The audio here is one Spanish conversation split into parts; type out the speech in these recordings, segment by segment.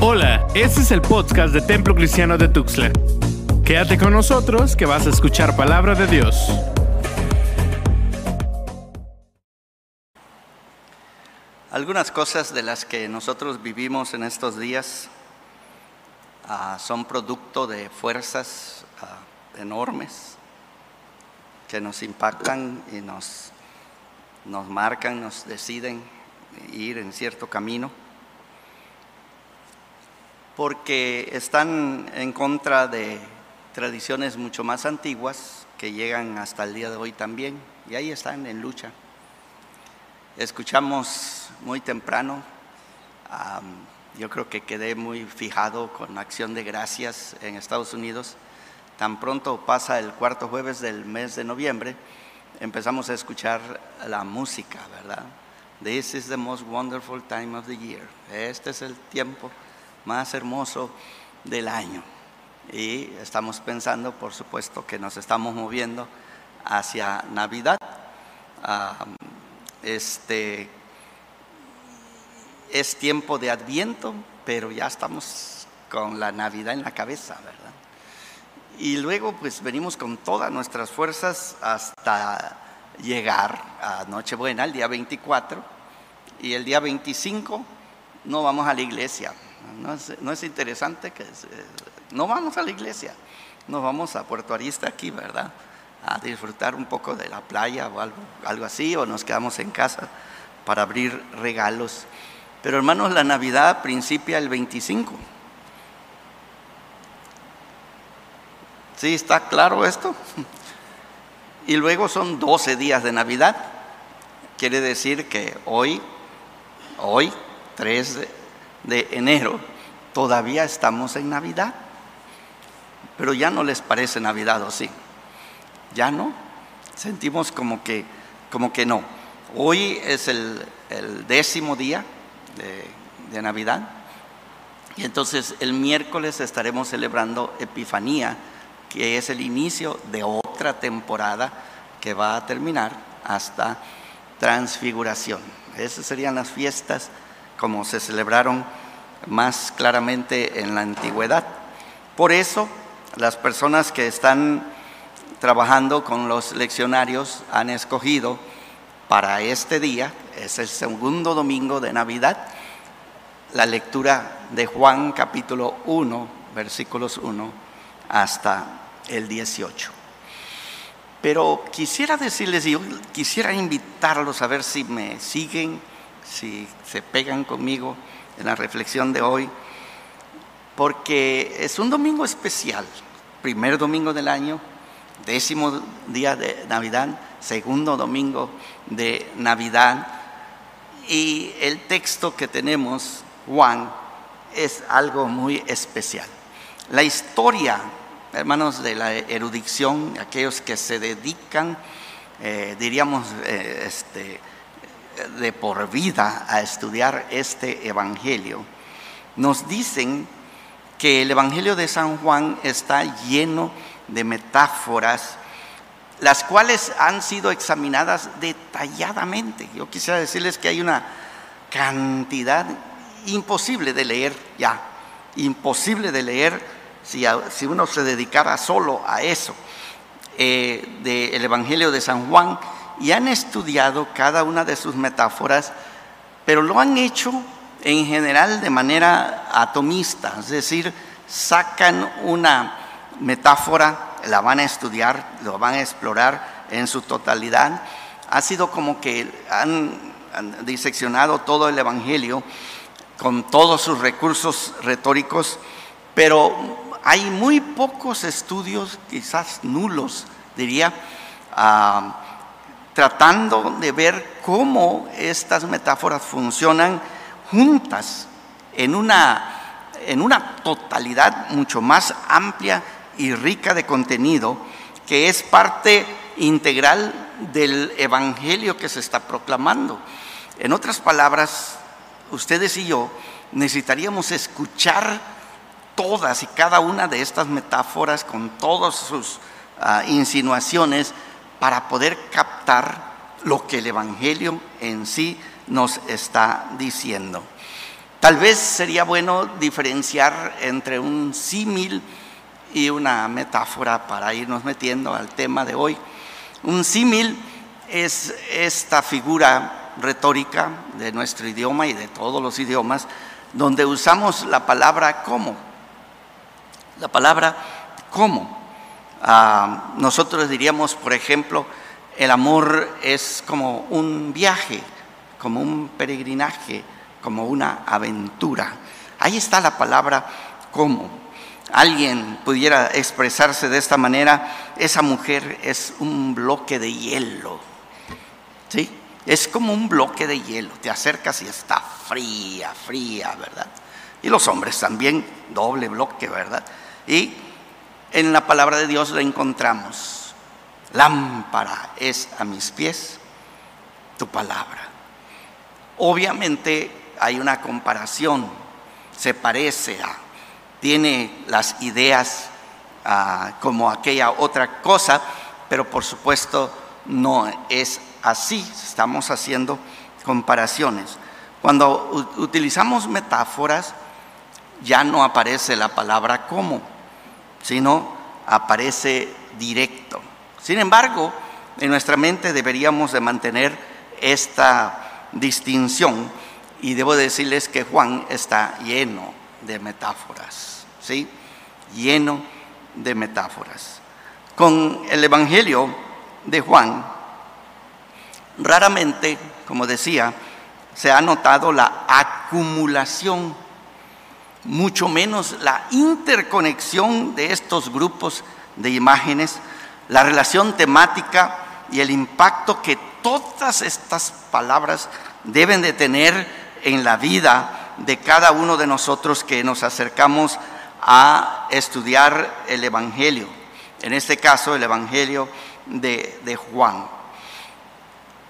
Hola, este es el podcast de Templo Cristiano de Tuxtla. Quédate con nosotros que vas a escuchar palabra de Dios. Algunas cosas de las que nosotros vivimos en estos días ah, son producto de fuerzas ah, enormes que nos impactan y nos, nos marcan, nos deciden ir en cierto camino, porque están en contra de tradiciones mucho más antiguas que llegan hasta el día de hoy también, y ahí están en lucha. Escuchamos muy temprano, yo creo que quedé muy fijado con acción de gracias en Estados Unidos. Tan pronto pasa el cuarto jueves del mes de noviembre, empezamos a escuchar la música, ¿verdad? This is the most wonderful time of the year. Este es el tiempo más hermoso del año. Y estamos pensando, por supuesto, que nos estamos moviendo hacia Navidad este, es tiempo de adviento, pero ya estamos con la Navidad en la cabeza, ¿verdad? Y luego pues venimos con todas nuestras fuerzas hasta llegar a Nochebuena, el día 24, y el día 25 no vamos a la iglesia. No es, interesante que no vamos a la iglesia, nos vamos a Puerto Arista aquí, ¿verdad? a disfrutar un poco de la playa o algo, algo así, o nos quedamos en casa para abrir regalos. Pero hermanos, la Navidad principia el 25. ¿Sí está claro esto? Y luego son 12 días de Navidad. Quiere decir que hoy, hoy, 3 de, de enero, todavía estamos en Navidad. Pero ya no les parece Navidad, ¿o sí? ya no. Sentimos como que, como que no. Hoy es el, décimo día de, Navidad y entonces el miércoles estaremos celebrando Epifanía, que es el inicio de otra temporada que va a terminar hasta Transfiguración. Esas serían las fiestas como se celebraron más claramente en la antigüedad. Por eso, las personas que están trabajando con los leccionarios han escogido para este día, es el segundo domingo de Navidad, la lectura de Juan capítulo 1, versículos 1 hasta el 18. Pero quisiera decirles, yo quisiera invitarlos a ver si me siguen, si se pegan conmigo en la reflexión de hoy, porque es un domingo especial, primer domingo del año, décimo día de Navidad, segundo domingo de Navidad. Y el texto que tenemos, Juan, es algo muy especial. La historia, hermanos, de la erudición, aquellos que se dedican, eh, diríamos, eh, este, de por vida a estudiar este Evangelio, nos dicen que el Evangelio de San Juan está lleno de metáforas, las cuales han sido examinadas detalladamente. Yo quisiera decirles que hay una cantidad imposible de leer ya, imposible de leer si, si uno se dedicara solo a eso, eh, del Evangelio de San Juan, y han estudiado cada una de sus metáforas, pero lo han hecho en general de manera atomista, es decir, sacan una metáfora, la van a estudiar, lo van a explorar en su totalidad. Ha sido como que han, diseccionado todo el Evangelio con todos sus recursos retóricos, pero hay muy pocos estudios, quizás nulos, diría, ah, tratando de ver cómo estas metáforas funcionan juntas en una, en una totalidad mucho más amplia y rica de contenido que es parte integral del Evangelio que se está proclamando. En otras palabras, ustedes y yo necesitaríamos escuchar todas y cada una de estas metáforas con todas sus ah, insinuaciones para poder captar lo que el Evangelio en sí nos está diciendo. Tal vez sería bueno diferenciar entre un símil y una metáfora para irnos metiendo al tema de hoy. Un símil es esta figura retórica de nuestro idioma y de todos los idiomas, donde usamos la palabra como. La palabra como. Ah, nosotros diríamos, por ejemplo, el amor es como un viaje, como un peregrinaje, como una aventura. Ahí está la palabra como. Alguien pudiera expresarse de esta manera, esa mujer es un bloque de hielo. ¿Sí? Es como un bloque de hielo. Te acercas y está fría, fría, ¿verdad? Y los hombres también, doble bloque, ¿verdad? Y en la palabra de Dios la encontramos. Lámpara es a mis pies tu palabra. Obviamente hay una comparación, se parece a, tiene las ideas ah, como aquella otra cosa, pero por supuesto no es así, estamos haciendo comparaciones. Cuando utilizamos metáforas, ya no aparece la palabra como, sino aparece directo. Sin embargo, en nuestra mente deberíamos de mantener esta distinción y debo decirles que Juan está lleno de metáforas, ¿sí? Lleno de metáforas. Con el Evangelio de Juan, raramente, como decía, se ha notado la acumulación, mucho menos la interconexión de estos grupos de imágenes, la relación temática y el impacto que todas estas palabras deben de tener en la vida de cada uno de nosotros que nos acercamos a estudiar el Evangelio, en este caso el Evangelio de, de Juan.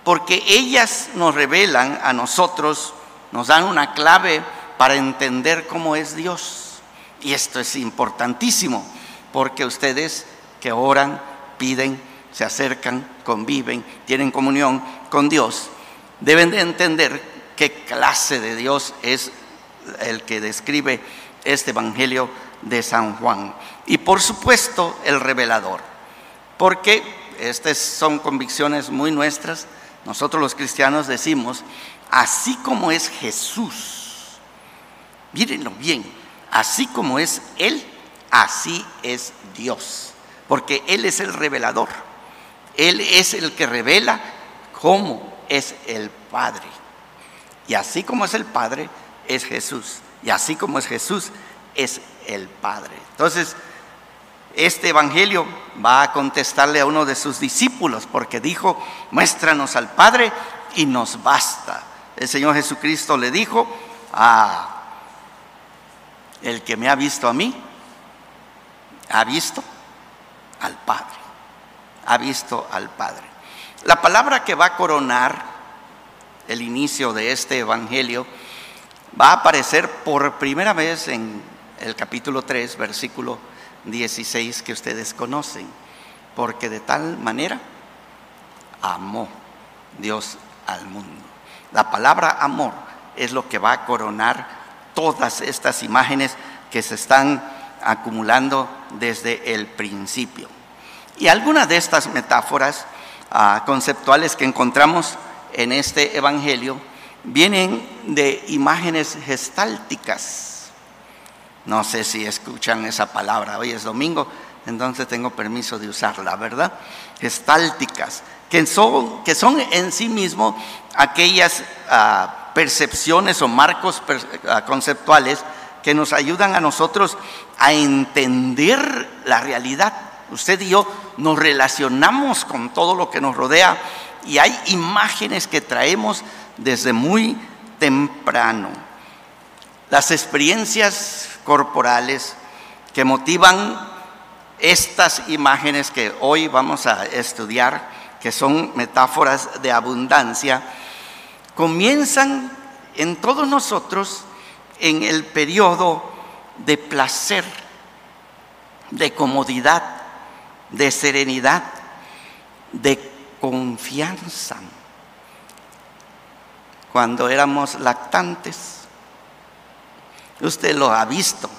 Porque ellas nos revelan a nosotros, nos dan una clave para entender cómo es Dios. Y esto es importantísimo, porque ustedes que oran, piden, se acercan, conviven, tienen comunión con Dios, deben de entender qué clase de Dios es el que describe este Evangelio de San Juan. Y por supuesto el revelador, porque estas son convicciones muy nuestras. Nosotros los cristianos decimos, así como es Jesús, mírenlo bien, así como es Él, así es Dios, porque Él es el revelador, Él es el que revela cómo es el Padre. Y así como es el Padre, es Jesús. Y así como es Jesús, es el Padre. Entonces, este Evangelio va a contestarle a uno de sus discípulos porque dijo, muéstranos al Padre y nos basta. El Señor Jesucristo le dijo, ah, el que me ha visto a mí, ha visto al Padre. Ha visto al Padre. La palabra que va a coronar el inicio de este Evangelio, va a aparecer por primera vez en el capítulo 3, versículo 16 que ustedes conocen, porque de tal manera amó Dios al mundo. La palabra amor es lo que va a coronar todas estas imágenes que se están acumulando desde el principio. Y algunas de estas metáforas ah, conceptuales que encontramos en este Evangelio vienen de imágenes gestálticas. No sé si escuchan esa palabra, hoy es domingo, entonces tengo permiso de usarla, ¿verdad? Gestálticas, que son, que son en sí mismo aquellas ah, percepciones o marcos ah, conceptuales que nos ayudan a nosotros a entender la realidad. Usted y yo nos relacionamos con todo lo que nos rodea y hay imágenes que traemos desde muy temprano. Las experiencias corporales que motivan estas imágenes que hoy vamos a estudiar, que son metáforas de abundancia, comienzan en todos nosotros en el periodo de placer, de comodidad, de serenidad, de confianza. Cuando éramos lactantes, Usted lo ha visto,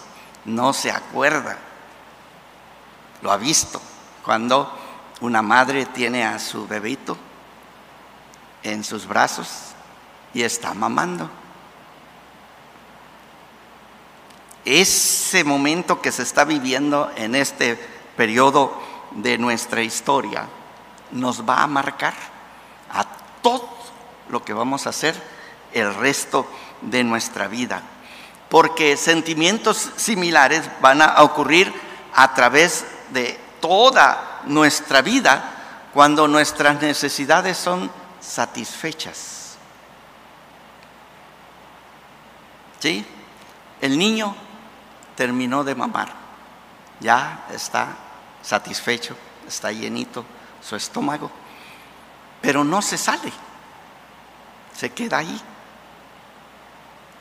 no se acuerda. Lo ha visto cuando una madre tiene a su bebito en sus brazos y está mamando. Ese momento que se está viviendo en este periodo de nuestra historia nos va a marcar a todo lo que vamos a hacer el resto de nuestra vida. Porque sentimientos similares van a ocurrir a través de toda nuestra vida cuando nuestras necesidades son satisfechas. ¿Sí? El niño terminó de mamar, ya está satisfecho, está llenito su estómago, pero no se sale, se queda ahí,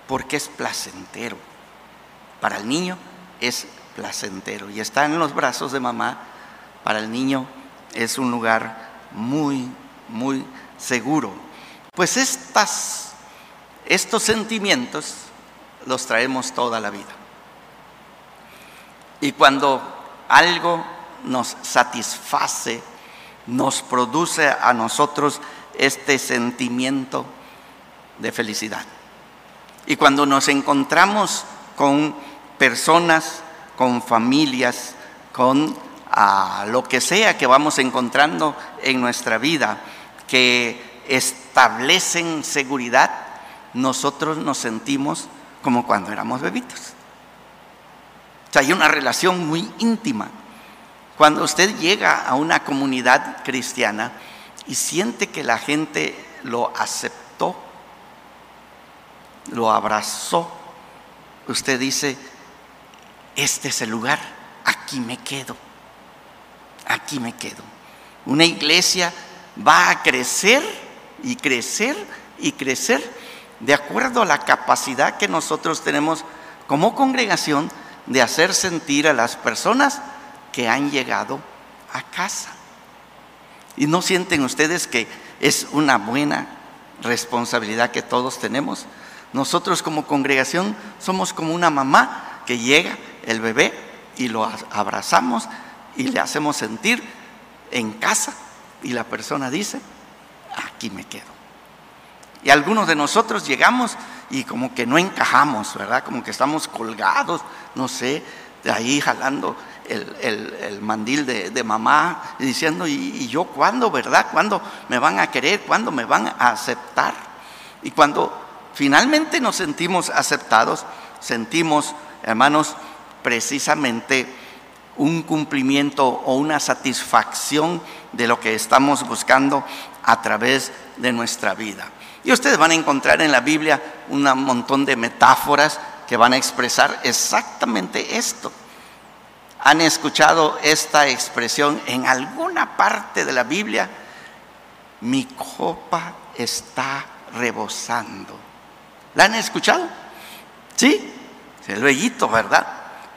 porque es placentero. Para el niño es placentero y está en los brazos de mamá, para el niño es un lugar muy, muy seguro. Pues estas, estos sentimientos los traemos toda la vida. Y cuando algo nos satisface, nos produce a nosotros este sentimiento de felicidad. Y cuando nos encontramos con personas, con familias, con ah, lo que sea que vamos encontrando en nuestra vida, que establecen seguridad, nosotros nos sentimos como cuando éramos bebitos. O sea, hay una relación muy íntima. Cuando usted llega a una comunidad cristiana y siente que la gente lo aceptó, lo abrazó, usted dice, este es el lugar, aquí me quedo, aquí me quedo. Una iglesia va a crecer y crecer y crecer de acuerdo a la capacidad que nosotros tenemos como congregación de hacer sentir a las personas que han llegado a casa. ¿Y no sienten ustedes que es una buena responsabilidad que todos tenemos? Nosotros como congregación somos como una mamá que llega el bebé y lo abrazamos y le hacemos sentir en casa y la persona dice, aquí me quedo. Y algunos de nosotros llegamos y como que no encajamos, ¿verdad? Como que estamos colgados, no sé, de ahí jalando el, mandil de, mamá y diciendo, ¿y, ¿y, yo cuándo, verdad? ¿Cuándo me van a querer? ¿Cuándo me van a aceptar? Y cuando finalmente nos sentimos aceptados, sentimos, hermanos, precisamente un cumplimiento o una satisfacción de lo que estamos buscando a través de nuestra vida. Y ustedes van a encontrar en la Biblia un montón de metáforas que van a expresar exactamente esto. ¿Han escuchado esta expresión en alguna parte de la Biblia? Mi copa está rebosando. ¿La han escuchado? ¿Sí? El bellito, ¿verdad?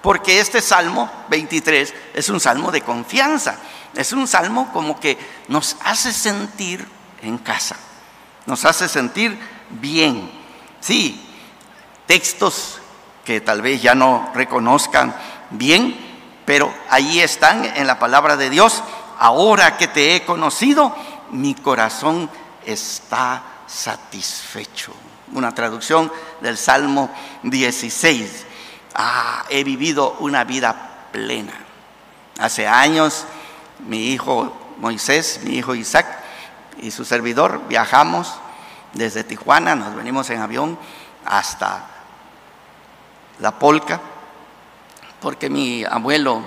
Porque este Salmo 23 es un salmo de confianza. Es un salmo como que nos hace sentir en casa. Nos hace sentir bien. Sí, textos que tal vez ya no reconozcan bien, pero ahí están en la palabra de Dios. Ahora que te he conocido, mi corazón está satisfecho. Una traducción del Salmo 16. Ah, he vivido una vida plena. Hace años mi hijo Moisés, mi hijo Isaac y su servidor viajamos desde Tijuana, nos venimos en avión hasta La Polca, porque mi abuelo,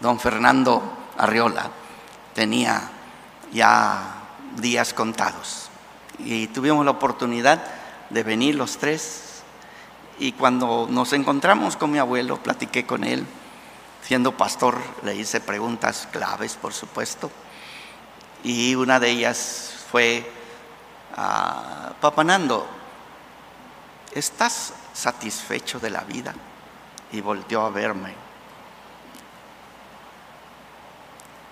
don Fernando Arriola, tenía ya días contados. Y tuvimos la oportunidad de venir los tres y cuando nos encontramos con mi abuelo, platiqué con él. Siendo pastor, le hice preguntas claves, por supuesto. Y una de ellas fue, ah, Papanando, ¿estás satisfecho de la vida? Y volteó a verme.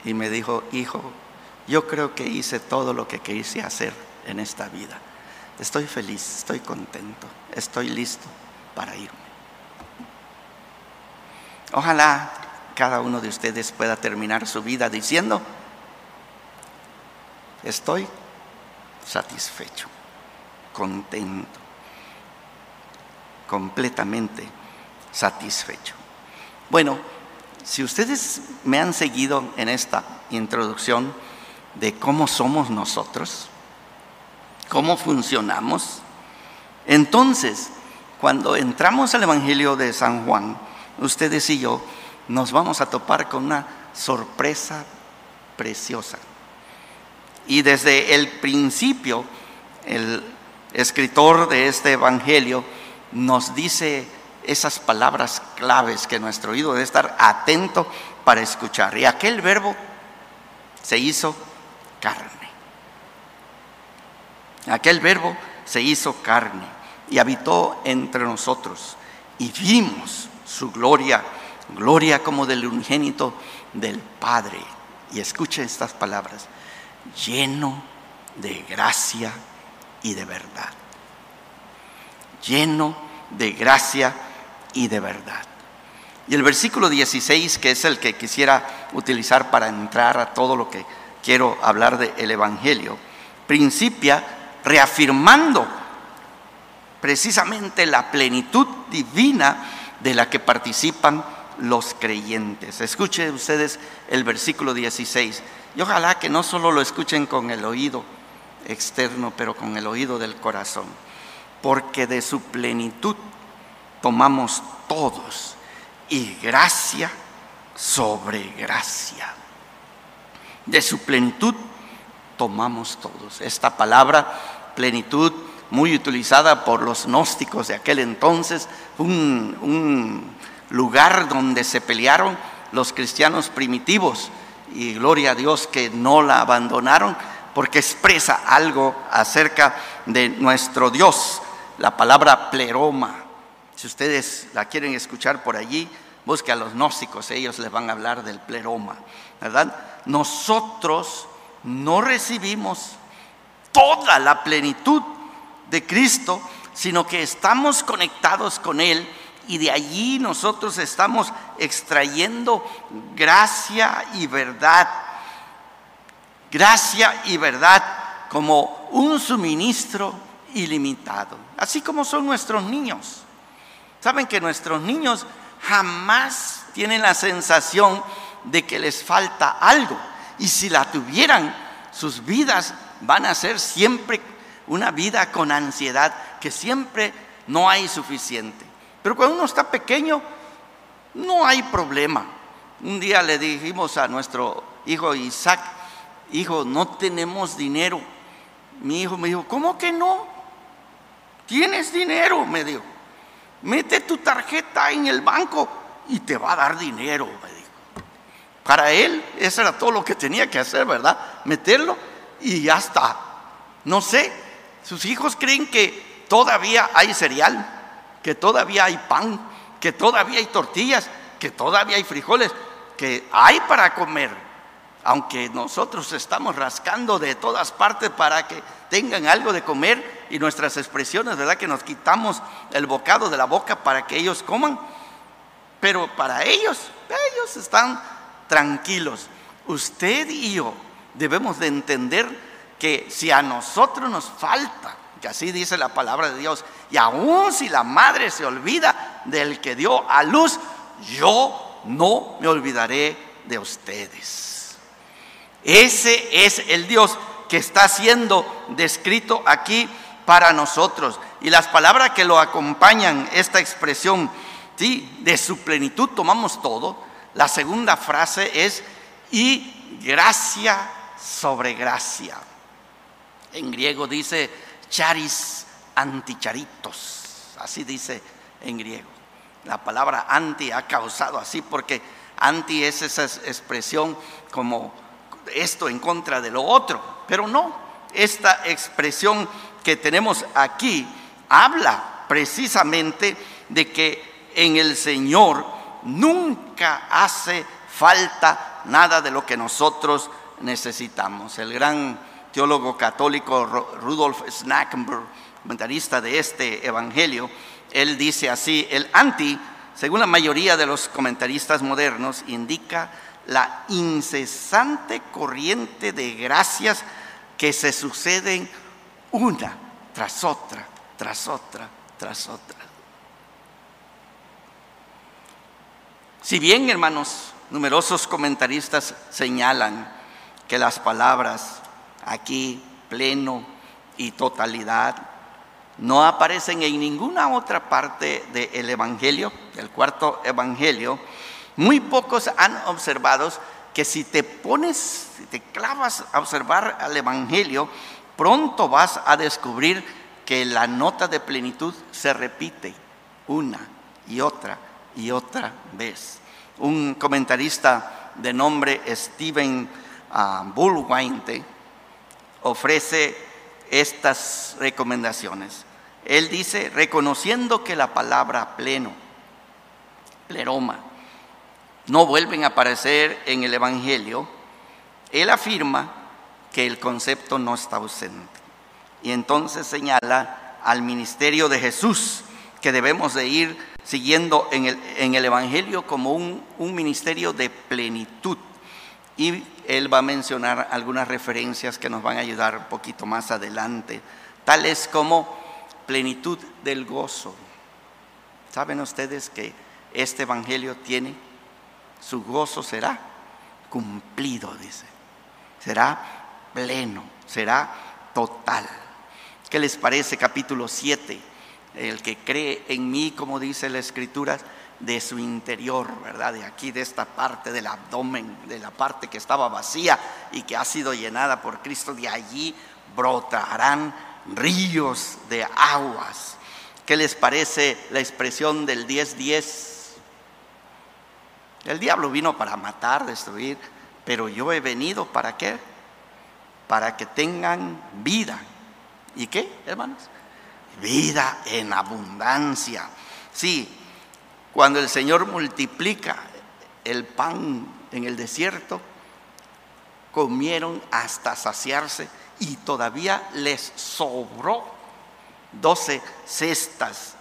Y me dijo, hijo, yo creo que hice todo lo que quise hacer en esta vida. Estoy feliz, estoy contento, estoy listo para irme. Ojalá cada uno de ustedes pueda terminar su vida diciendo, estoy satisfecho, contento, completamente satisfecho. Bueno, si ustedes me han seguido en esta introducción de cómo somos nosotros, cómo funcionamos, entonces, cuando entramos al Evangelio de San Juan, ustedes y yo nos vamos a topar con una sorpresa preciosa. Y desde el principio, el escritor de este Evangelio nos dice esas palabras claves que nuestro oído debe estar atento para escuchar. Y aquel verbo se hizo carne. Aquel verbo se hizo carne y habitó entre nosotros y vimos su gloria, gloria como del unigénito del Padre. Y escuche estas palabras, lleno de gracia y de verdad. Lleno de gracia y de verdad. Y el versículo 16, que es el que quisiera utilizar para entrar a todo lo que quiero hablar del Evangelio, principia reafirmando precisamente la plenitud divina de la que participan los creyentes. Escuchen ustedes el versículo 16 y ojalá que no solo lo escuchen con el oído externo, pero con el oído del corazón, porque de su plenitud tomamos todos y gracia sobre gracia. De su plenitud tomamos todos. Esta palabra plenitud muy utilizada por los gnósticos de aquel entonces, un, un lugar donde se pelearon los cristianos primitivos y gloria a Dios que no la abandonaron porque expresa algo acerca de nuestro Dios, la palabra pleroma, si ustedes la quieren escuchar por allí, busque a los gnósticos, ellos les van a hablar del pleroma, ¿verdad? Nosotros no recibimos toda la plenitud de Cristo, sino que estamos conectados con Él y de allí nosotros estamos extrayendo gracia y verdad. Gracia y verdad como un suministro ilimitado, así como son nuestros niños. Saben que nuestros niños jamás tienen la sensación de que les falta algo. Y si la tuvieran, sus vidas van a ser siempre una vida con ansiedad, que siempre no hay suficiente. Pero cuando uno está pequeño, no hay problema. Un día le dijimos a nuestro hijo Isaac, hijo, no tenemos dinero. Mi hijo me dijo, ¿cómo que no? ¿Tienes dinero? Me dijo mete tu tarjeta en el banco y te va a dar dinero, me dijo. Para él, eso era todo lo que tenía que hacer, ¿verdad? Meterlo y ya está. No sé, sus hijos creen que todavía hay cereal, que todavía hay pan, que todavía hay tortillas, que todavía hay frijoles, que hay para comer aunque nosotros estamos rascando de todas partes para que tengan algo de comer y nuestras expresiones, ¿verdad? Que nos quitamos el bocado de la boca para que ellos coman, pero para ellos, ellos están tranquilos. Usted y yo debemos de entender que si a nosotros nos falta, así dice la palabra de Dios, y aun si la madre se olvida del que dio a luz, yo no me olvidaré de ustedes. Ese es el Dios que está siendo descrito aquí para nosotros. Y las palabras que lo acompañan, esta expresión, ¿sí? de su plenitud tomamos todo. La segunda frase es, y gracia sobre gracia. En griego dice charis anticharitos, así dice en griego. La palabra anti ha causado así porque anti es esa expresión como esto en contra de lo otro, pero no, esta expresión que tenemos aquí habla precisamente de que en el Señor nunca hace falta nada de lo que nosotros necesitamos. El gran teólogo católico Rudolf Snackenberg, comentarista de este evangelio, él dice así, el anti según la mayoría de los comentaristas modernos, indica la incesante corriente de gracias que se suceden una tras otra, tras otra, tras otra. Si bien, hermanos, numerosos comentaristas señalan que las palabras aquí, pleno y totalidad, no aparecen en ninguna otra parte del Evangelio, del cuarto Evangelio, muy pocos han observado que si te pones, si te clavas a observar al Evangelio, pronto vas a descubrir que la nota de plenitud se repite una y otra y otra vez. Un comentarista de nombre Steven uh, ofrece estas recomendaciones. Él dice, reconociendo que la palabra pleno, pleroma, no vuelven a aparecer en el Evangelio, él afirma que el concepto no está ausente. Y entonces señala al ministerio de Jesús, que debemos de ir siguiendo en el, en el Evangelio como un, un ministerio de plenitud. Y él va a mencionar algunas referencias que nos van a ayudar un poquito más adelante, tales como plenitud del gozo. ¿Saben ustedes que este Evangelio tiene su gozo será cumplido, dice. Será pleno, será total. ¿Qué les parece capítulo 7? El que cree en mí, como dice la escritura, de su interior, ¿verdad? De aquí, de esta parte del abdomen, de la parte que estaba vacía y que ha sido llenada por Cristo, de allí brotarán ríos de aguas. ¿Qué les parece la expresión del 10-10? El diablo vino para matar, destruir, pero yo he venido para qué? Para que tengan vida. ¿Y qué, hermanos? Vida en abundancia. Sí, cuando el Señor multiplica el pan en el desierto, comieron hasta saciarse y todavía les sobró doce cestas.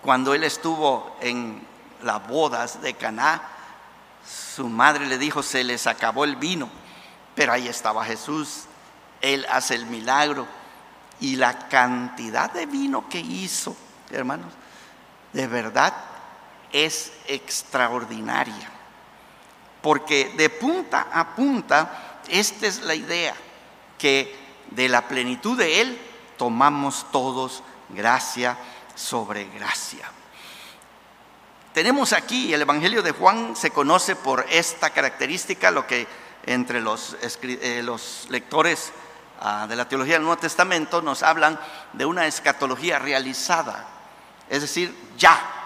Cuando él estuvo en las bodas de Caná, su madre le dijo, se les acabó el vino, pero ahí estaba Jesús, él hace el milagro. Y la cantidad de vino que hizo, hermanos, de verdad es extraordinaria. Porque de punta a punta, esta es la idea, que de la plenitud de Él tomamos todos gracia sobre gracia. Tenemos aquí, el Evangelio de Juan se conoce por esta característica, lo que entre los, eh, lectores ah, de la teología del Nuevo Testamento nos hablan de una escatología realizada, es decir, ya.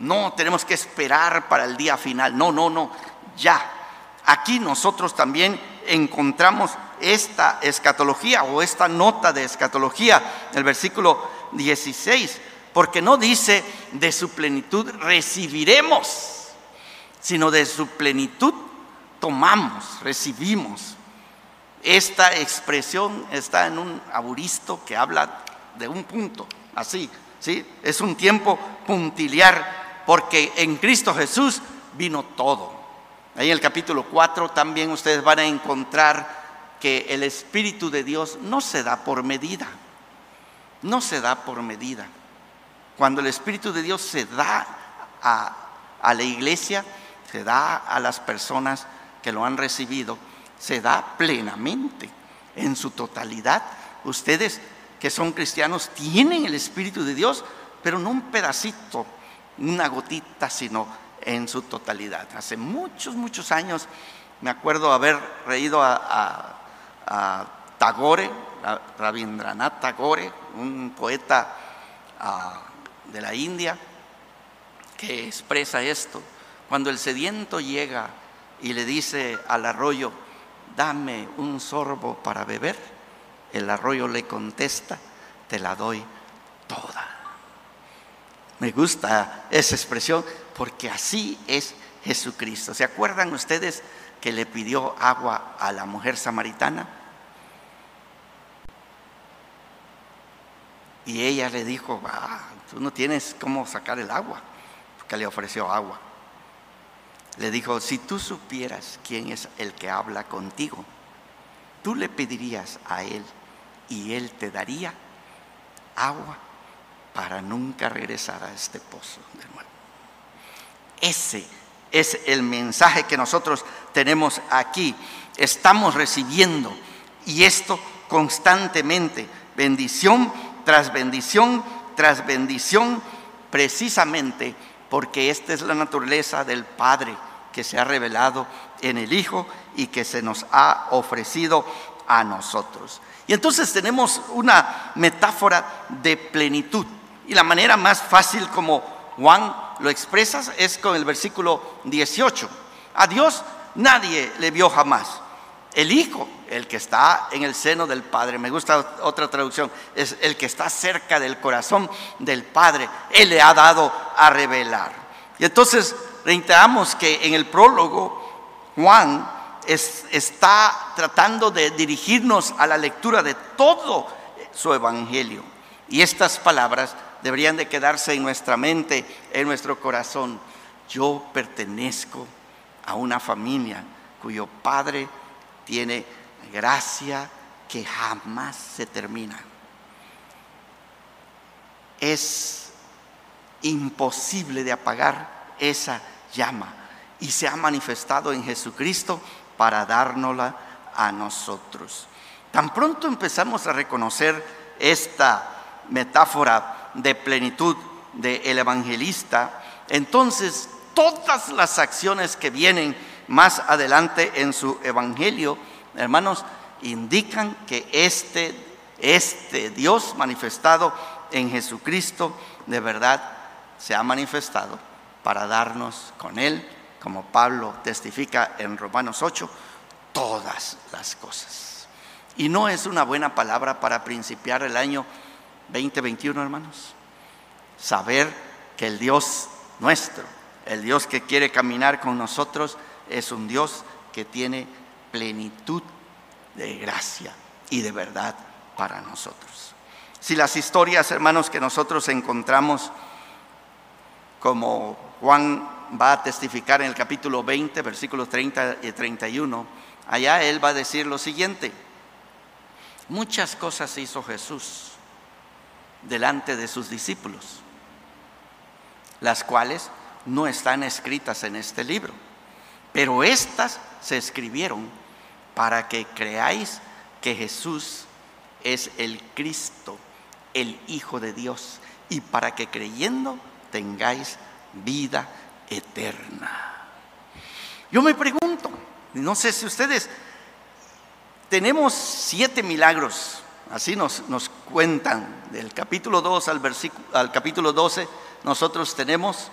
No tenemos que esperar para el día final, no, no, no, ya. Aquí nosotros también encontramos esta escatología o esta nota de escatología, el versículo 16 porque no dice de su plenitud recibiremos, sino de su plenitud tomamos, recibimos. Esta expresión está en un aburisto que habla de un punto, así, ¿sí? Es un tiempo puntiliar, porque en Cristo Jesús vino todo. Ahí en el capítulo 4 también ustedes van a encontrar que el Espíritu de Dios no se da por medida, no se da por medida. Cuando el Espíritu de Dios se da a, la iglesia, se da a las personas que lo han recibido, se da plenamente, en su totalidad. Ustedes que son cristianos tienen el Espíritu de Dios, pero no un pedacito, una gotita, sino en su totalidad. Hace muchos, muchos años me acuerdo haber reído a, Tagore, Rabindranath Tagore, un poeta de la India que expresa esto. Cuando el sediento llega y le dice al arroyo, dame un sorbo para beber, el arroyo le contesta, te la doy toda. Me gusta esa expresión porque así es Jesucristo. ¿Se acuerdan ustedes que le pidió agua a la mujer samaritana? Y ella le dijo, tú no tienes cómo sacar el agua. que le ofreció agua. Le dijo, si tú supieras quién es el que habla contigo, tú le pedirías a él y él te daría agua para nunca regresar a este pozo de nuevo. Ese es el mensaje que nosotros tenemos aquí. Estamos recibiendo y esto constantemente, bendición tras bendición tras bendición, precisamente porque esta es la naturaleza del Padre que se ha revelado en el Hijo y que se nos ha ofrecido a nosotros. Y entonces tenemos una metáfora de plenitud. Y la manera más fácil como Juan lo expresa es con el versículo 18. A Dios nadie le vio jamás. El Hijo, el que está en el seno del Padre, me gusta otra traducción, es el que está cerca del corazón del Padre, Él le ha dado a revelar. Y entonces reiteramos que en el prólogo Juan está tratando de dirigirnos a la lectura de todo su evangelio. Y estas palabras deberían de quedarse en nuestra mente, en nuestro corazón. Yo pertenezco a una familia cuyo padre tiene gracia que jamás se termina. Es imposible de apagar esa llama y se ha manifestado en Jesucristo para dárnosla a nosotros. Tan pronto empezamos a reconocer esta metáfora de plenitud del evangelista, entonces todas las acciones que vienen más adelante en su evangelio, hermanos, indican que este, este Dios manifestado en Jesucristo de verdad se ha manifestado para darnos con Él, como Pablo testifica en Romanos 8, todas las cosas. Y no es una buena palabra para principiar el año 2021, hermanos. Saber que el Dios nuestro, el Dios que quiere caminar con nosotros, es un Dios que tiene plenitud de gracia y de verdad para nosotros. Si las historias, hermanos, que nosotros encontramos, como Juan va a testificar en el capítulo 20, versículos 30 y 31, allá él va a decir lo siguiente, muchas cosas hizo Jesús delante de sus discípulos, las cuales no están escritas en este libro pero estas se escribieron para que creáis que Jesús es el Cristo, el Hijo de Dios, y para que creyendo tengáis vida eterna. Yo me pregunto, no sé si ustedes, tenemos siete milagros, así nos, nos cuentan, del capítulo 2 al, al capítulo 12, nosotros tenemos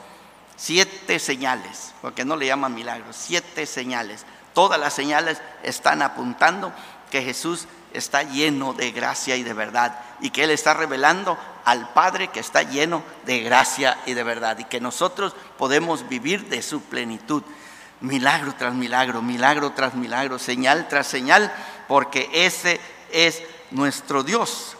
Siete señales, porque no le llaman milagros, siete señales. Todas las señales están apuntando que Jesús está lleno de gracia y de verdad y que Él está revelando al Padre que está lleno de gracia y de verdad y que nosotros podemos vivir de su plenitud. Milagro tras milagro, milagro tras milagro, señal tras señal, porque ese es nuestro Dios.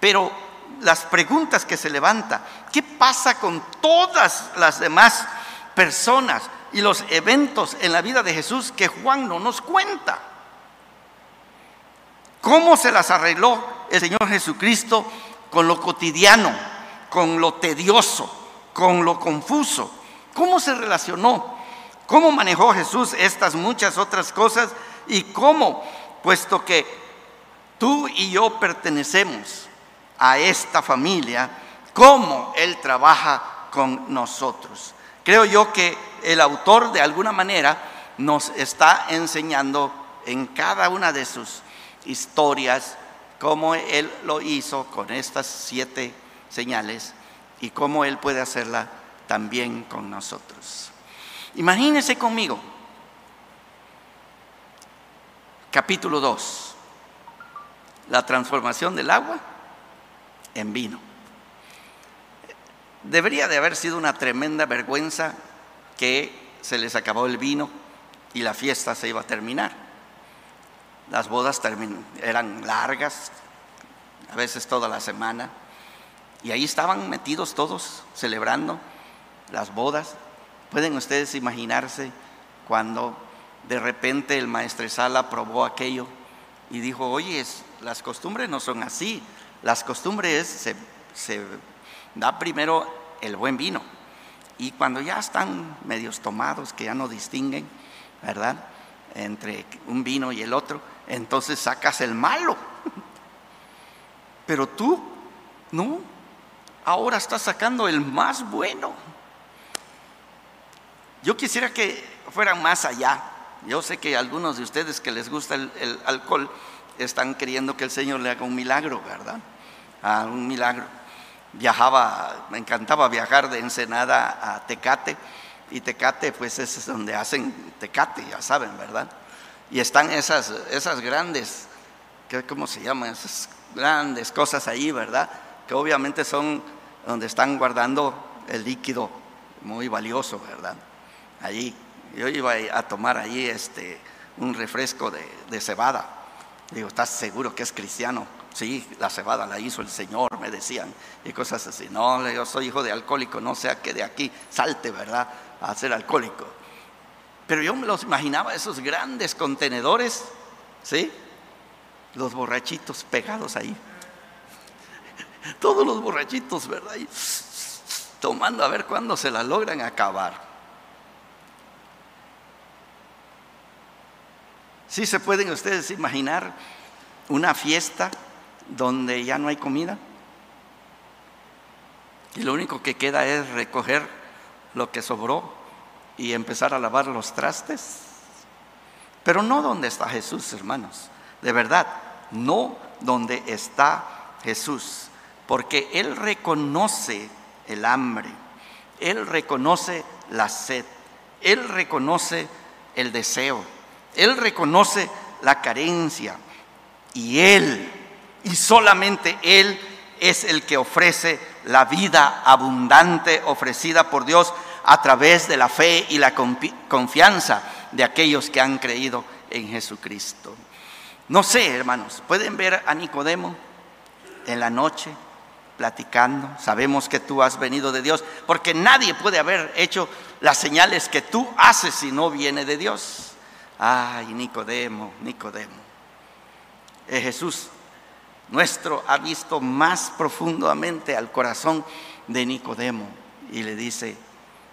Pero las preguntas que se levanta. ¿Qué pasa con todas las demás personas y los eventos en la vida de Jesús que Juan no nos cuenta? ¿Cómo se las arregló el Señor Jesucristo con lo cotidiano, con lo tedioso, con lo confuso? ¿Cómo se relacionó? ¿Cómo manejó Jesús estas muchas otras cosas? ¿Y cómo, puesto que tú y yo pertenecemos a esta familia, cómo Él trabaja con nosotros. Creo yo que el autor de alguna manera nos está enseñando en cada una de sus historias cómo Él lo hizo con estas siete señales y cómo Él puede hacerla también con nosotros. Imagínense conmigo, capítulo 2, la transformación del agua en vino. Debería de haber sido una tremenda vergüenza que se les acabó el vino y la fiesta se iba a terminar. Las bodas eran largas, a veces toda la semana, y ahí estaban metidos todos celebrando las bodas. ¿Pueden ustedes imaginarse cuando de repente el maestresala probó aquello y dijo, oye, las costumbres no son así, las costumbres se, da primero el buen vino y cuando ya están medios tomados, que ya no distinguen, ¿verdad? Entre un vino y el otro, entonces sacas el malo. Pero tú, no, ahora estás sacando el más bueno. Yo quisiera que fueran más allá. Yo sé que algunos de ustedes que les gusta el, alcohol están queriendo que el Señor le haga un milagro, ¿verdad? Ah, un milagro. Viajaba, me encantaba viajar de Ensenada a Tecate, y Tecate pues es donde hacen Tecate, ya saben, ¿verdad? Y están esas, esas grandes, ¿cómo se llaman? Esas grandes cosas ahí, ¿verdad? Que obviamente son donde están guardando el líquido muy valioso, ¿verdad? Allí. Yo iba a tomar allí este, un refresco de, cebada. Digo, ¿estás seguro que es cristiano? Sí, la cebada la hizo el Señor, me decían, y cosas así. No, yo soy hijo de alcohólico, no sea que de aquí salte, ¿verdad? A ser alcohólico. Pero yo me los imaginaba, esos grandes contenedores, ¿sí? Los borrachitos pegados ahí. Todos los borrachitos, ¿verdad? tomando a ver cuándo se la logran acabar. ¿Sí se pueden ustedes imaginar una fiesta donde ya no hay comida? Y lo único que queda es recoger lo que sobró y empezar a lavar los trastes. Pero no donde está Jesús, hermanos. De verdad, no donde está Jesús. Porque Él reconoce el hambre. Él reconoce la sed. Él reconoce el deseo. Él reconoce la carencia y Él, y solamente Él es el que ofrece la vida abundante ofrecida por Dios a través de la fe y la confianza de aquellos que han creído en Jesucristo. No sé, hermanos, pueden ver a Nicodemo en la noche platicando. Sabemos que tú has venido de Dios, porque nadie puede haber hecho las señales que tú haces si no viene de Dios. Ay, Nicodemo, Nicodemo. Jesús nuestro ha visto más profundamente al corazón de Nicodemo y le dice,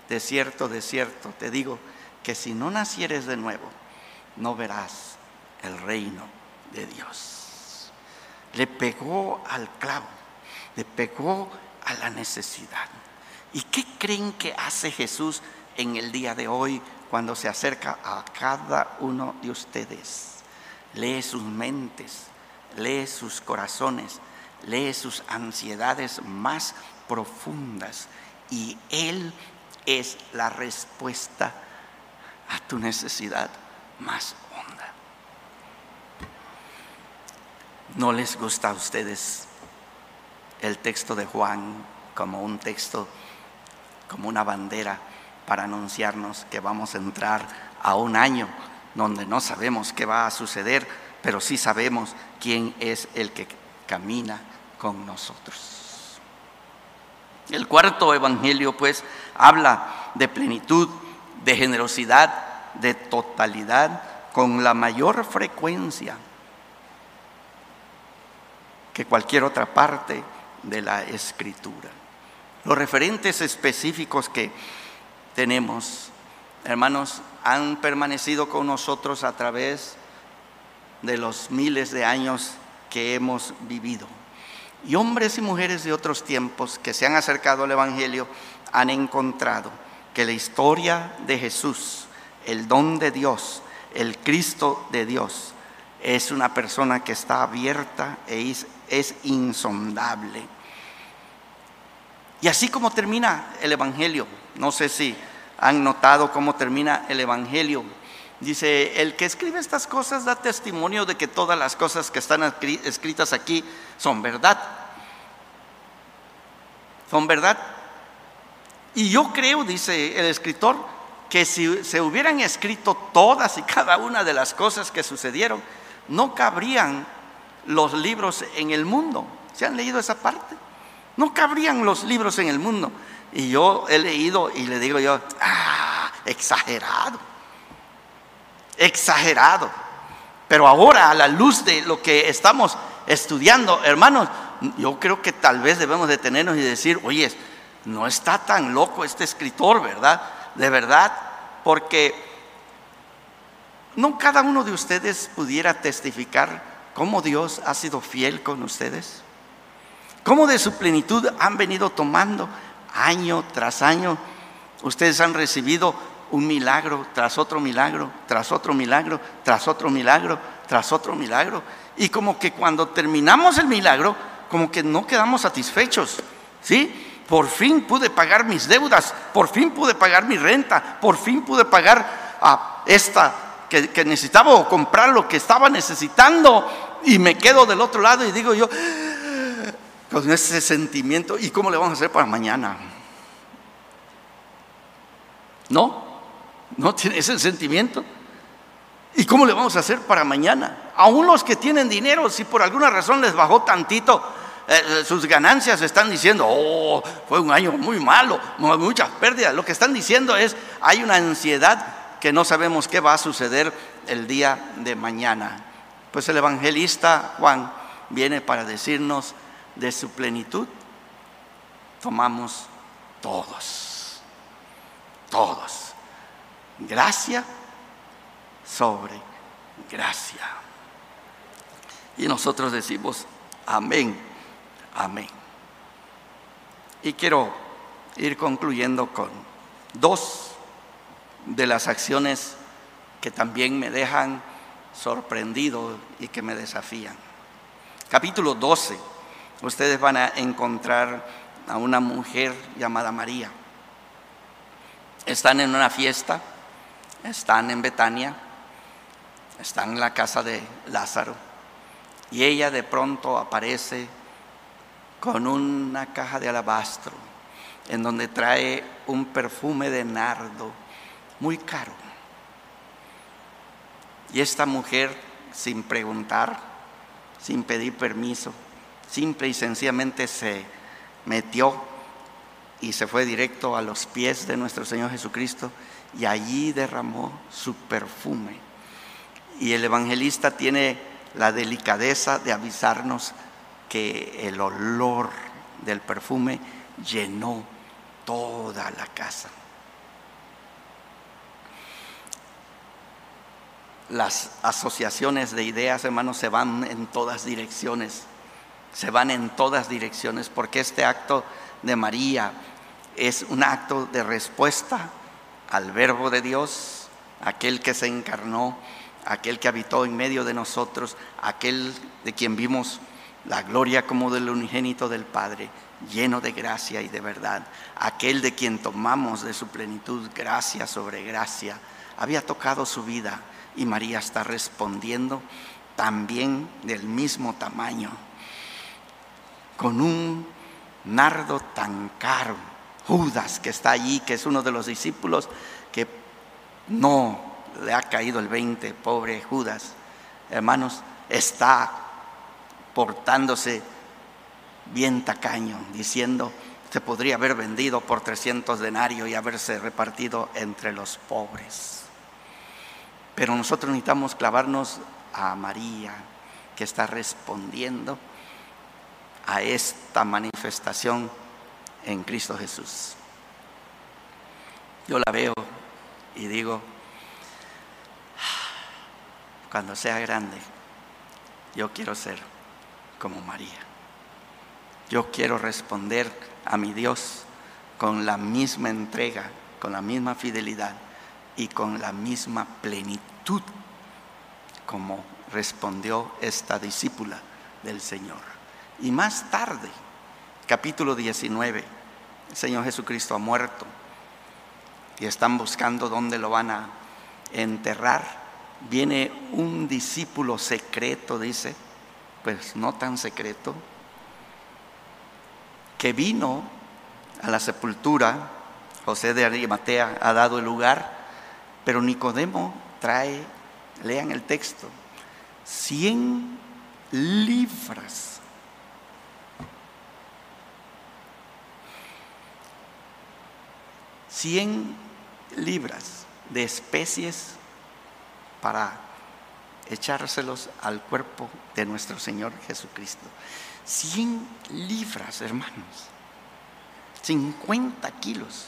de cierto, de cierto, te digo que si no nacieres de nuevo, no verás el reino de Dios. Le pegó al clavo, le pegó a la necesidad. ¿Y qué creen que hace Jesús en el día de hoy cuando se acerca a cada uno de ustedes. Lee sus mentes, lee sus corazones, lee sus ansiedades más profundas y Él es la respuesta a tu necesidad más honda. ¿No les gusta a ustedes el texto de Juan como un texto, como una bandera? Para anunciarnos que vamos a entrar a un año donde no sabemos qué va a suceder, pero sí sabemos quién es el que camina con nosotros. El cuarto evangelio pues habla de plenitud, de generosidad, de totalidad, con la mayor frecuencia que cualquier otra parte de la escritura. Los referentes específicos que tenemos, hermanos, han permanecido con nosotros a través de los miles de años que hemos vivido. Y hombres y mujeres de otros tiempos que se han acercado al Evangelio han encontrado que la historia de Jesús, el don de Dios, el Cristo de Dios, es una persona que está abierta e es, insondable. Y así como termina el Evangelio, no sé si han notado cómo termina el Evangelio. Dice, el que escribe estas cosas da testimonio de que todas las cosas que están escritas aquí son verdad. Son verdad. Y yo creo, dice el escritor, que si se hubieran escrito todas y cada una de las cosas que sucedieron, no cabrían los libros en el mundo. ¿Se han leído esa parte? No cabrían los libros en el mundo. Y yo he leído y le digo yo, ah, exagerado, exagerado. Pero ahora a la luz de lo que estamos estudiando, hermanos, yo creo que tal vez debemos detenernos y decir, oye, no está tan loco este escritor, ¿verdad? De verdad, porque no cada uno de ustedes pudiera testificar cómo Dios ha sido fiel con ustedes. Cómo de su plenitud han venido tomando año tras año. Ustedes han recibido un milagro tras otro milagro, tras otro milagro, tras otro milagro, tras otro milagro. Y como que cuando terminamos el milagro, como que no quedamos satisfechos. ¿Sí? Por fin pude pagar mis deudas, por fin pude pagar mi renta, por fin pude pagar a esta que, que necesitaba o comprar lo que estaba necesitando. Y me quedo del otro lado y digo yo, con ese sentimiento, ¿y cómo le vamos a hacer para mañana? ¿No? ¿No tiene ese sentimiento? ¿Y cómo le vamos a hacer para mañana? Aún los que tienen dinero, si por alguna razón les bajó tantito eh, sus ganancias, están diciendo, oh, fue un año muy malo, muchas pérdidas. Lo que están diciendo es, hay una ansiedad que no sabemos qué va a suceder el día de mañana. Pues el evangelista Juan viene para decirnos, de su plenitud, tomamos todos, todos. Gracia sobre gracia. Y nosotros decimos, amén, amén. Y quiero ir concluyendo con dos de las acciones que también me dejan sorprendido y que me desafían. Capítulo 12 ustedes van a encontrar a una mujer llamada María. Están en una fiesta, están en Betania, están en la casa de Lázaro y ella de pronto aparece con una caja de alabastro en donde trae un perfume de nardo muy caro. Y esta mujer, sin preguntar, sin pedir permiso, simple y sencillamente se metió y se fue directo a los pies de nuestro Señor Jesucristo y allí derramó su perfume. Y el evangelista tiene la delicadeza de avisarnos que el olor del perfume llenó toda la casa. Las asociaciones de ideas, hermanos, se van en todas direcciones se van en todas direcciones, porque este acto de María es un acto de respuesta al verbo de Dios, aquel que se encarnó, aquel que habitó en medio de nosotros, aquel de quien vimos la gloria como del unigénito del Padre, lleno de gracia y de verdad, aquel de quien tomamos de su plenitud gracia sobre gracia, había tocado su vida y María está respondiendo también del mismo tamaño con un nardo tan caro. Judas, que está allí, que es uno de los discípulos, que no le ha caído el 20, pobre Judas. Hermanos, está portándose bien tacaño, diciendo, se podría haber vendido por 300 denarios y haberse repartido entre los pobres. Pero nosotros necesitamos clavarnos a María, que está respondiendo a esta manifestación en Cristo Jesús. Yo la veo y digo, cuando sea grande, yo quiero ser como María. Yo quiero responder a mi Dios con la misma entrega, con la misma fidelidad y con la misma plenitud como respondió esta discípula del Señor. Y más tarde, capítulo 19, el Señor Jesucristo ha muerto y están buscando dónde lo van a enterrar. Viene un discípulo secreto, dice, pues no tan secreto, que vino a la sepultura, José de Arimatea ha dado el lugar, pero Nicodemo trae, lean el texto, 100 libras 100 libras de especies para echárselos al cuerpo de nuestro Señor Jesucristo. 100 libras, hermanos. 50 kilos.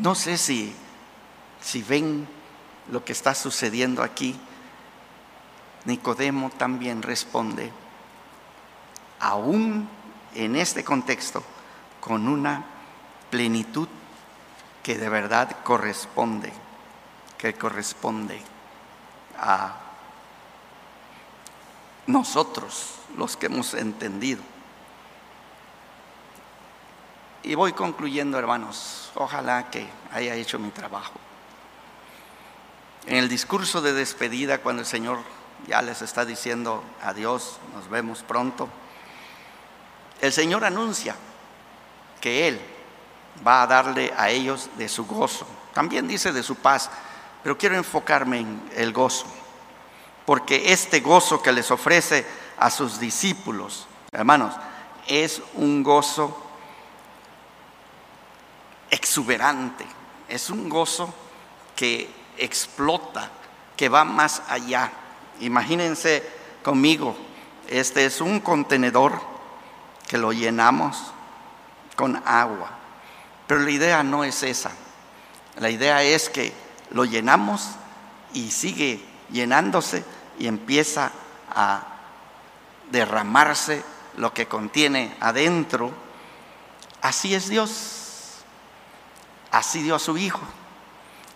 No sé si, si ven lo que está sucediendo aquí. Nicodemo también responde, aún en este contexto, con una plenitud que de verdad corresponde, que corresponde a nosotros, los que hemos entendido. Y voy concluyendo, hermanos. Ojalá que haya hecho mi trabajo. En el discurso de despedida, cuando el Señor ya les está diciendo adiós, nos vemos pronto, el Señor anuncia que Él va a darle a ellos de su gozo. También dice de su paz, pero quiero enfocarme en el gozo, porque este gozo que les ofrece a sus discípulos, hermanos, es un gozo exuberante, es un gozo que explota, que va más allá. Imagínense conmigo, este es un contenedor que lo llenamos con agua, pero la idea no es esa. La idea es que lo llenamos y sigue llenándose y empieza a derramarse lo que contiene adentro. Así es Dios así dio a su Hijo.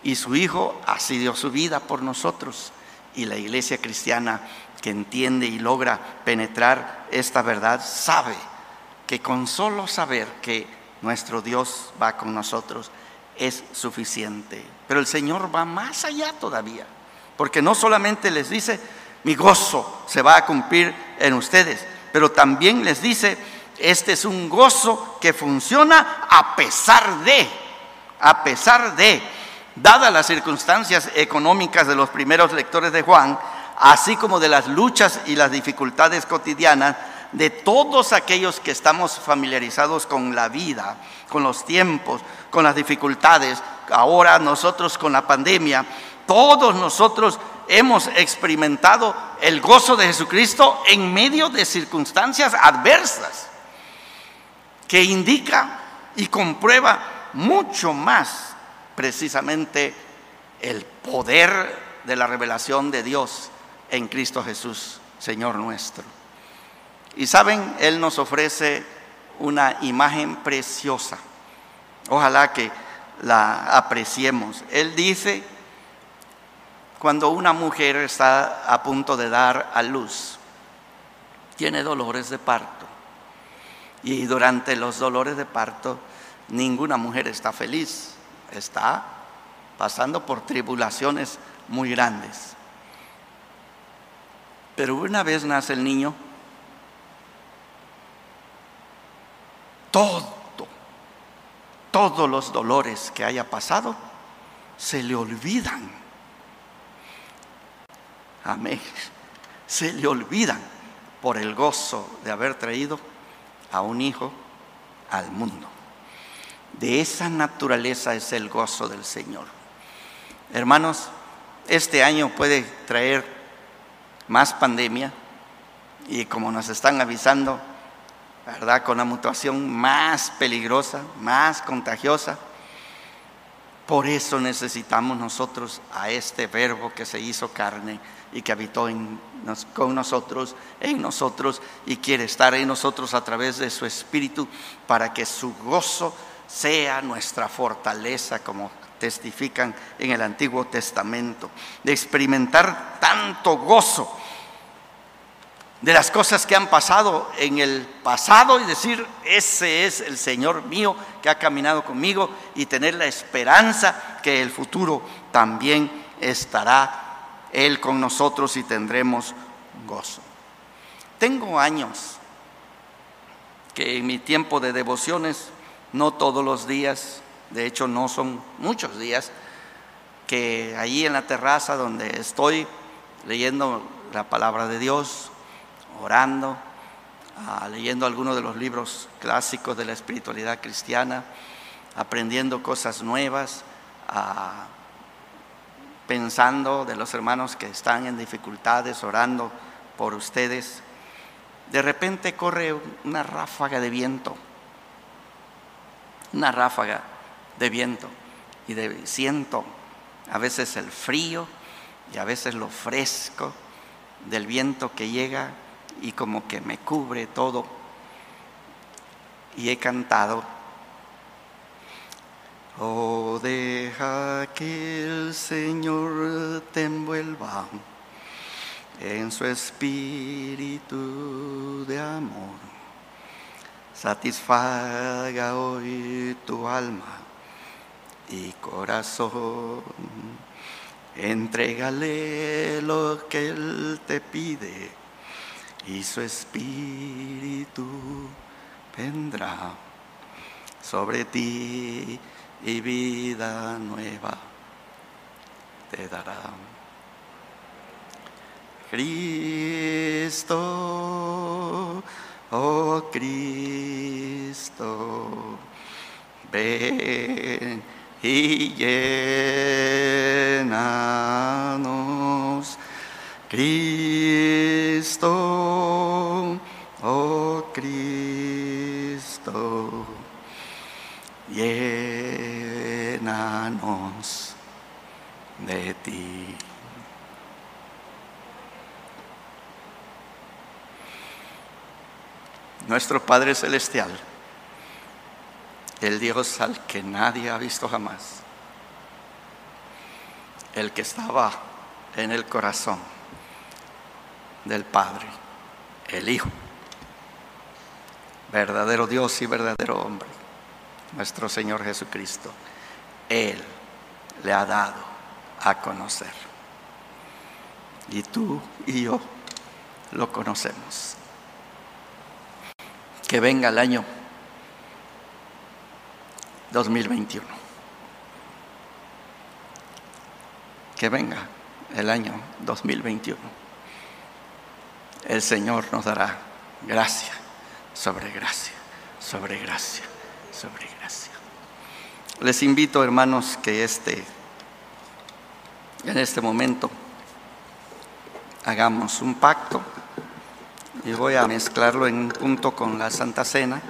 Y su Hijo así dio su vida por nosotros. Y la iglesia cristiana que entiende y logra penetrar esta verdad sabe que con solo saber que nuestro Dios va con nosotros es suficiente. Pero el Señor va más allá todavía. Porque no solamente les dice, mi gozo se va a cumplir en ustedes, pero también les dice, este es un gozo que funciona a pesar de a pesar de, dadas las circunstancias económicas de los primeros lectores de Juan, así como de las luchas y las dificultades cotidianas de todos aquellos que estamos familiarizados con la vida, con los tiempos, con las dificultades, ahora nosotros con la pandemia, todos nosotros hemos experimentado el gozo de Jesucristo en medio de circunstancias adversas, que indica y comprueba mucho más precisamente el poder de la revelación de Dios en Cristo Jesús, Señor nuestro. Y saben, Él nos ofrece una imagen preciosa. Ojalá que la apreciemos. Él dice, cuando una mujer está a punto de dar a luz, tiene dolores de parto. Y durante los dolores de parto, ninguna mujer está feliz, está pasando por tribulaciones muy grandes. Pero una vez nace el niño, todo, todos los dolores que haya pasado, se le olvidan. Amén. Se le olvidan por el gozo de haber traído a un hijo al mundo. De esa naturaleza es el gozo del Señor. Hermanos, este año puede traer más pandemia y como nos están avisando, ¿verdad? Con la mutación más peligrosa, más contagiosa. Por eso necesitamos nosotros a este verbo que se hizo carne y que habitó con nosotros, en nosotros y quiere estar en nosotros a través de su espíritu para que su gozo sea nuestra fortaleza, como testifican en el Antiguo Testamento, de experimentar tanto gozo de las cosas que han pasado en el pasado y decir, ese es el Señor mío que ha caminado conmigo y tener la esperanza que el futuro también estará Él con nosotros y tendremos gozo. Tengo años que en mi tiempo de devociones no todos los días, de hecho no son muchos días, que allí en la terraza donde estoy leyendo la palabra de Dios, orando, ah, leyendo algunos de los libros clásicos de la espiritualidad cristiana, aprendiendo cosas nuevas, ah, pensando de los hermanos que están en dificultades, orando por ustedes. De repente corre una ráfaga de viento, una ráfaga de viento y de, siento a veces el frío y a veces lo fresco del viento que llega y como que me cubre todo. Y he cantado, oh deja que el Señor te envuelva en su espíritu de amor. Satisfaga hoy tu alma y corazón. Entrégale lo que Él te pide y su espíritu vendrá sobre ti y vida nueva te dará. Cristo, oh Cristo, ven y llenanos. Cristo, oh Cristo, llenanos de ti. Nuestro Padre Celestial el Dios al que nadie ha visto jamás, el que estaba en el corazón del Padre, el Hijo, verdadero Dios y verdadero hombre, nuestro Señor Jesucristo. Él le ha dado a conocer. Y tú y yo lo conocemos. Que venga el año 2021. Que venga el año 2021. El Señor nos dará gracia sobre gracia, sobre gracia, sobre gracia. Les invito, hermanos, que este, en este momento hagamos un pacto y voy a mezclarlo en un punto con la Santa Cena.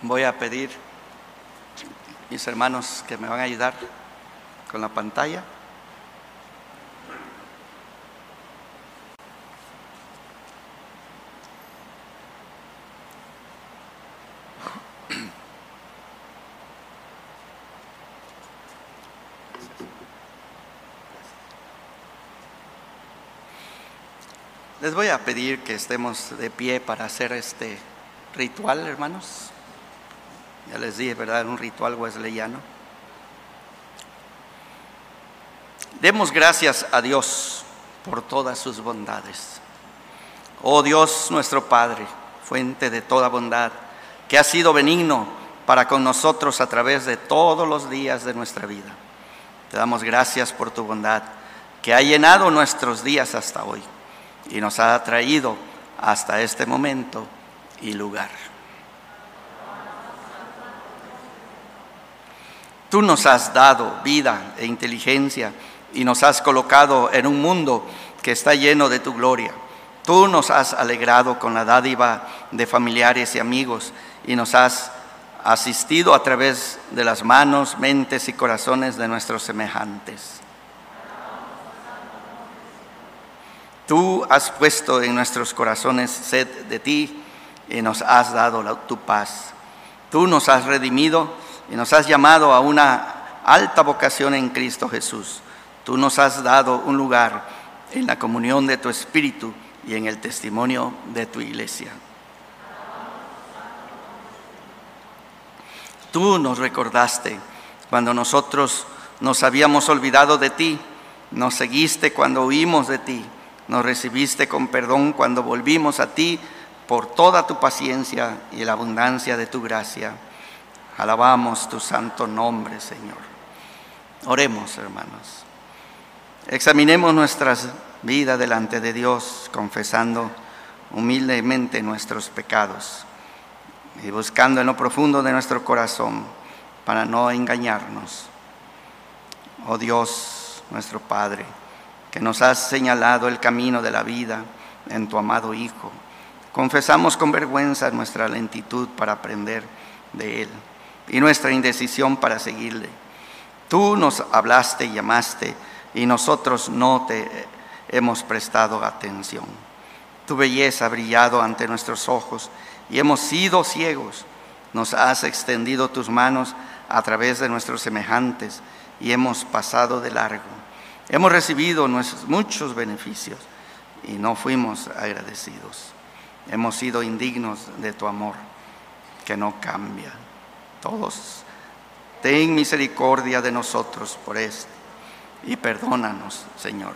Voy a pedir, mis hermanos, que me van a ayudar con la pantalla. Les voy a pedir que estemos de pie para hacer este ritual, hermanos. Ya les dije, ¿verdad? Un ritual wesleyano. Demos gracias a Dios por todas sus bondades. Oh Dios nuestro Padre, fuente de toda bondad, que ha sido benigno para con nosotros a través de todos los días de nuestra vida. Te damos gracias por tu bondad, que ha llenado nuestros días hasta hoy y nos ha traído hasta este momento y lugar. Tú nos has dado vida e inteligencia y nos has colocado en un mundo que está lleno de tu gloria. Tú nos has alegrado con la dádiva de familiares y amigos y nos has asistido a través de las manos, mentes y corazones de nuestros semejantes. Tú has puesto en nuestros corazones sed de ti y nos has dado tu paz. Tú nos has redimido y nos has llamado a una alta vocación en Cristo Jesús. Tú nos has dado un lugar en la comunión de tu Espíritu y en el testimonio de tu iglesia. Tú nos recordaste cuando nosotros nos habíamos olvidado de ti, nos seguiste cuando huimos de ti, nos recibiste con perdón cuando volvimos a ti por toda tu paciencia y la abundancia de tu gracia. Alabamos tu santo nombre, Señor. Oremos, hermanos. Examinemos nuestras vidas delante de Dios, confesando humildemente nuestros pecados y buscando en lo profundo de nuestro corazón para no engañarnos. Oh Dios, nuestro Padre, que nos has señalado el camino de la vida en tu amado Hijo, confesamos con vergüenza nuestra lentitud para aprender de Él y nuestra indecisión para seguirle. Tú nos hablaste y llamaste y nosotros no te hemos prestado atención. Tu belleza ha brillado ante nuestros ojos y hemos sido ciegos. Nos has extendido tus manos a través de nuestros semejantes y hemos pasado de largo. Hemos recibido muchos beneficios y no fuimos agradecidos. Hemos sido indignos de tu amor que no cambia. Todos Ten misericordia de nosotros por esto y perdónanos, Señor.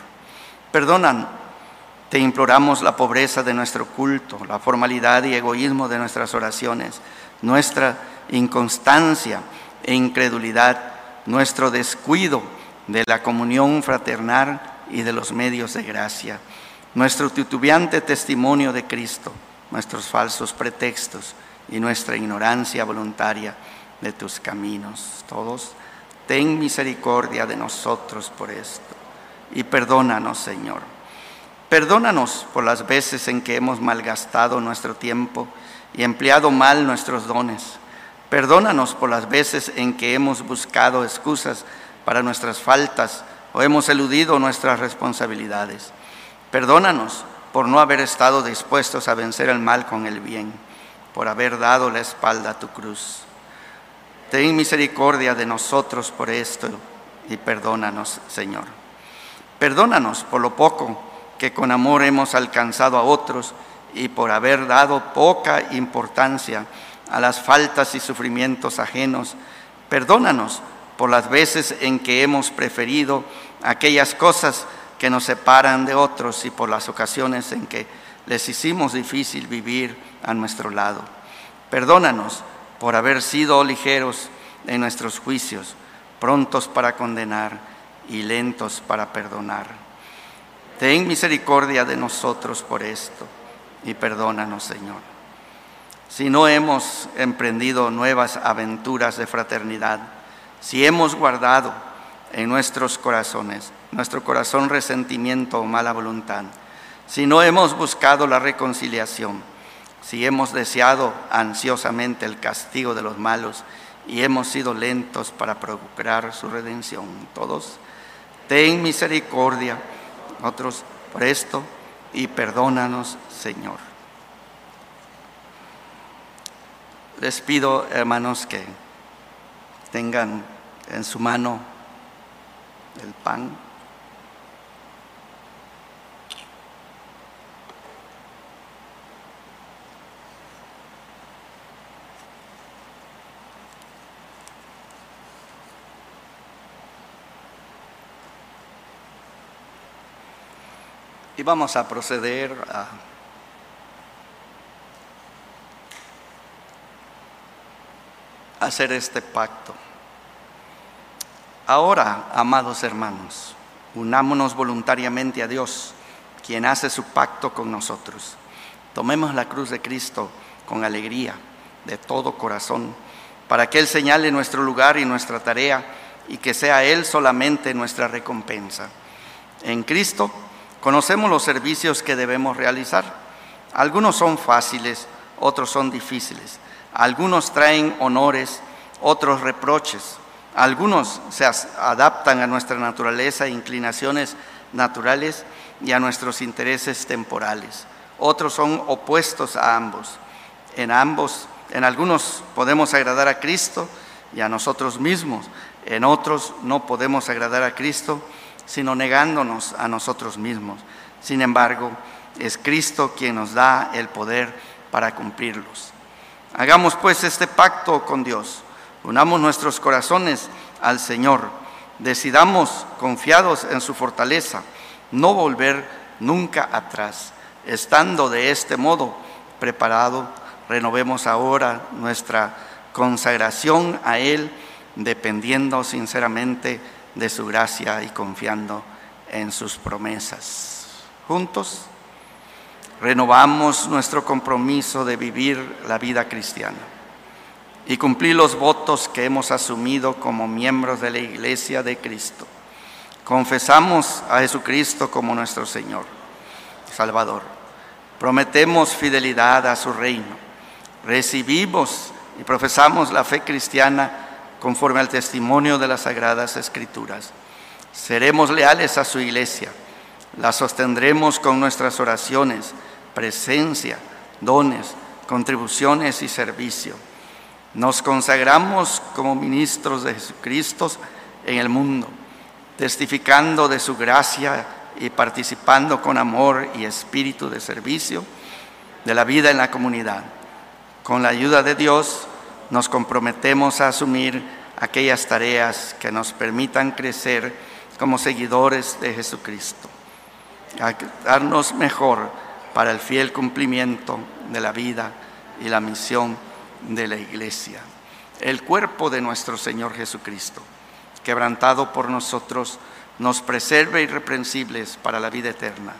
Perdonan, te imploramos la pobreza de nuestro culto, la formalidad y egoísmo de nuestras oraciones, nuestra inconstancia e incredulidad, nuestro descuido de la comunión fraternal y de los medios de gracia, nuestro titubeante testimonio de Cristo, nuestros falsos pretextos y nuestra ignorancia voluntaria de tus caminos. Todos, ten misericordia de nosotros por esto y perdónanos, Señor. Perdónanos por las veces en que hemos malgastado nuestro tiempo y empleado mal nuestros dones. Perdónanos por las veces en que hemos buscado excusas para nuestras faltas o hemos eludido nuestras responsabilidades. Perdónanos por no haber estado dispuestos a vencer el mal con el bien, por haber dado la espalda a tu cruz. Ten misericordia de nosotros por esto y perdónanos, Señor. Perdónanos por lo poco que con amor hemos alcanzado a otros y por haber dado poca importancia a las faltas y sufrimientos ajenos. Perdónanos por las veces en que hemos preferido aquellas cosas que nos separan de otros y por las ocasiones en que les hicimos difícil vivir a nuestro lado. Perdónanos por haber sido ligeros en nuestros juicios, prontos para condenar y lentos para perdonar. Ten misericordia de nosotros por esto y perdónanos, Señor. Si no hemos emprendido nuevas aventuras de fraternidad, si hemos guardado en nuestros corazones, nuestro corazón resentimiento o mala voluntad, si no hemos buscado la reconciliación, si hemos deseado ansiosamente el castigo de los malos y hemos sido lentos para procurar su redención. Todos, ten misericordia, otros por esto, y perdónanos, Señor. Les pido, hermanos, que tengan en su mano el pan. Y vamos a proceder a hacer este pacto. Ahora, amados hermanos, unámonos voluntariamente a Dios, quien hace su pacto con nosotros. Tomemos la cruz de Cristo con alegría, de todo corazón, para que Él señale nuestro lugar y nuestra tarea y que sea Él solamente nuestra recompensa. En Cristo Conocemos los servicios que debemos realizar. Algunos son fáciles, otros son difíciles. Algunos traen honores, otros reproches. Algunos se adaptan a nuestra naturaleza e inclinaciones naturales y a nuestros intereses temporales. Otros son opuestos a ambos. En ambos, en algunos podemos agradar a Cristo y a nosotros mismos. En otros no podemos agradar a Cristo sino negándonos a nosotros mismos. Sin embargo, es Cristo quien nos da el poder para cumplirlos. Hagamos pues este pacto con Dios, unamos nuestros corazones al Señor, decidamos confiados en su fortaleza, no volver nunca atrás. Estando de este modo preparado, renovemos ahora nuestra consagración a Él, dependiendo sinceramente de su gracia y confiando en sus promesas. Juntos renovamos nuestro compromiso de vivir la vida cristiana y cumplir los votos que hemos asumido como miembros de la Iglesia de Cristo. Confesamos a Jesucristo como nuestro Señor, Salvador. Prometemos fidelidad a su reino. Recibimos y profesamos la fe cristiana conforme al testimonio de las sagradas escrituras. Seremos leales a su iglesia. La sostendremos con nuestras oraciones, presencia, dones, contribuciones y servicio. Nos consagramos como ministros de Jesucristo en el mundo, testificando de su gracia y participando con amor y espíritu de servicio de la vida en la comunidad. Con la ayuda de Dios nos comprometemos a asumir aquellas tareas que nos permitan crecer como seguidores de Jesucristo, a darnos mejor para el fiel cumplimiento de la vida y la misión de la iglesia. El cuerpo de nuestro Señor Jesucristo, quebrantado por nosotros, nos preserve irreprensibles para la vida eterna.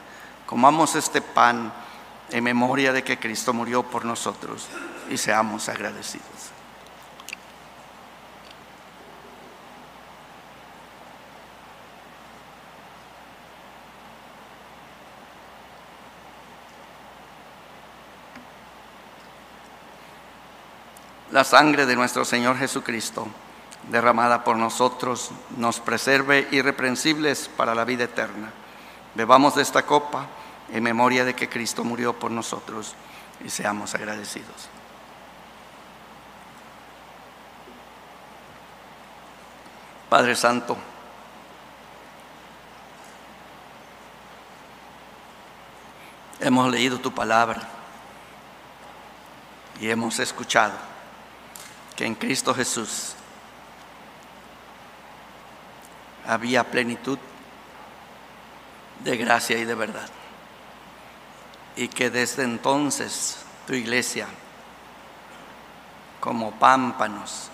Comamos este pan en memoria de que Cristo murió por nosotros y seamos agradecidos. La sangre de nuestro Señor Jesucristo, derramada por nosotros, nos preserve irreprensibles para la vida eterna. Bebamos de esta copa en memoria de que Cristo murió por nosotros y seamos agradecidos. Padre Santo, hemos leído tu palabra y hemos escuchado que en Cristo Jesús había plenitud de gracia y de verdad. Y que desde entonces tu iglesia, como pámpanos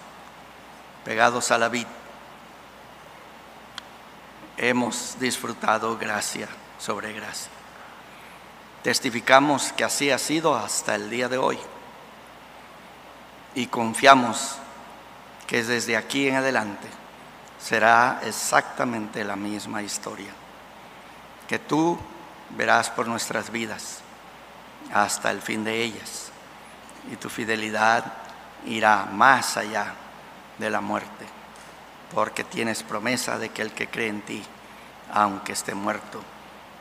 pegados a la vid, hemos disfrutado gracia sobre gracia. Testificamos que así ha sido hasta el día de hoy y confiamos que desde aquí en adelante será exactamente la misma historia, que tú verás por nuestras vidas hasta el fin de ellas y tu fidelidad irá más allá de la muerte, porque tienes promesa de que el que cree en ti, aunque esté muerto,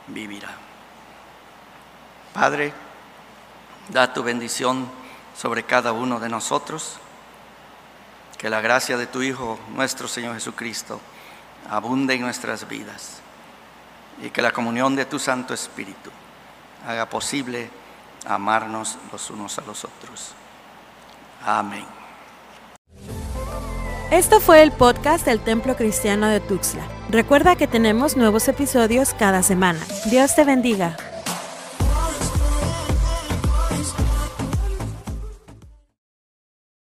vivirá. Padre, da tu bendición sobre cada uno de nosotros. Que la gracia de tu Hijo, nuestro Señor Jesucristo, abunde en nuestras vidas y que la comunión de tu Santo Espíritu haga posible amarnos los unos a los otros. Amén. Esto fue el podcast del Templo Cristiano de Tuxtla. Recuerda que tenemos nuevos episodios cada semana. Dios te bendiga.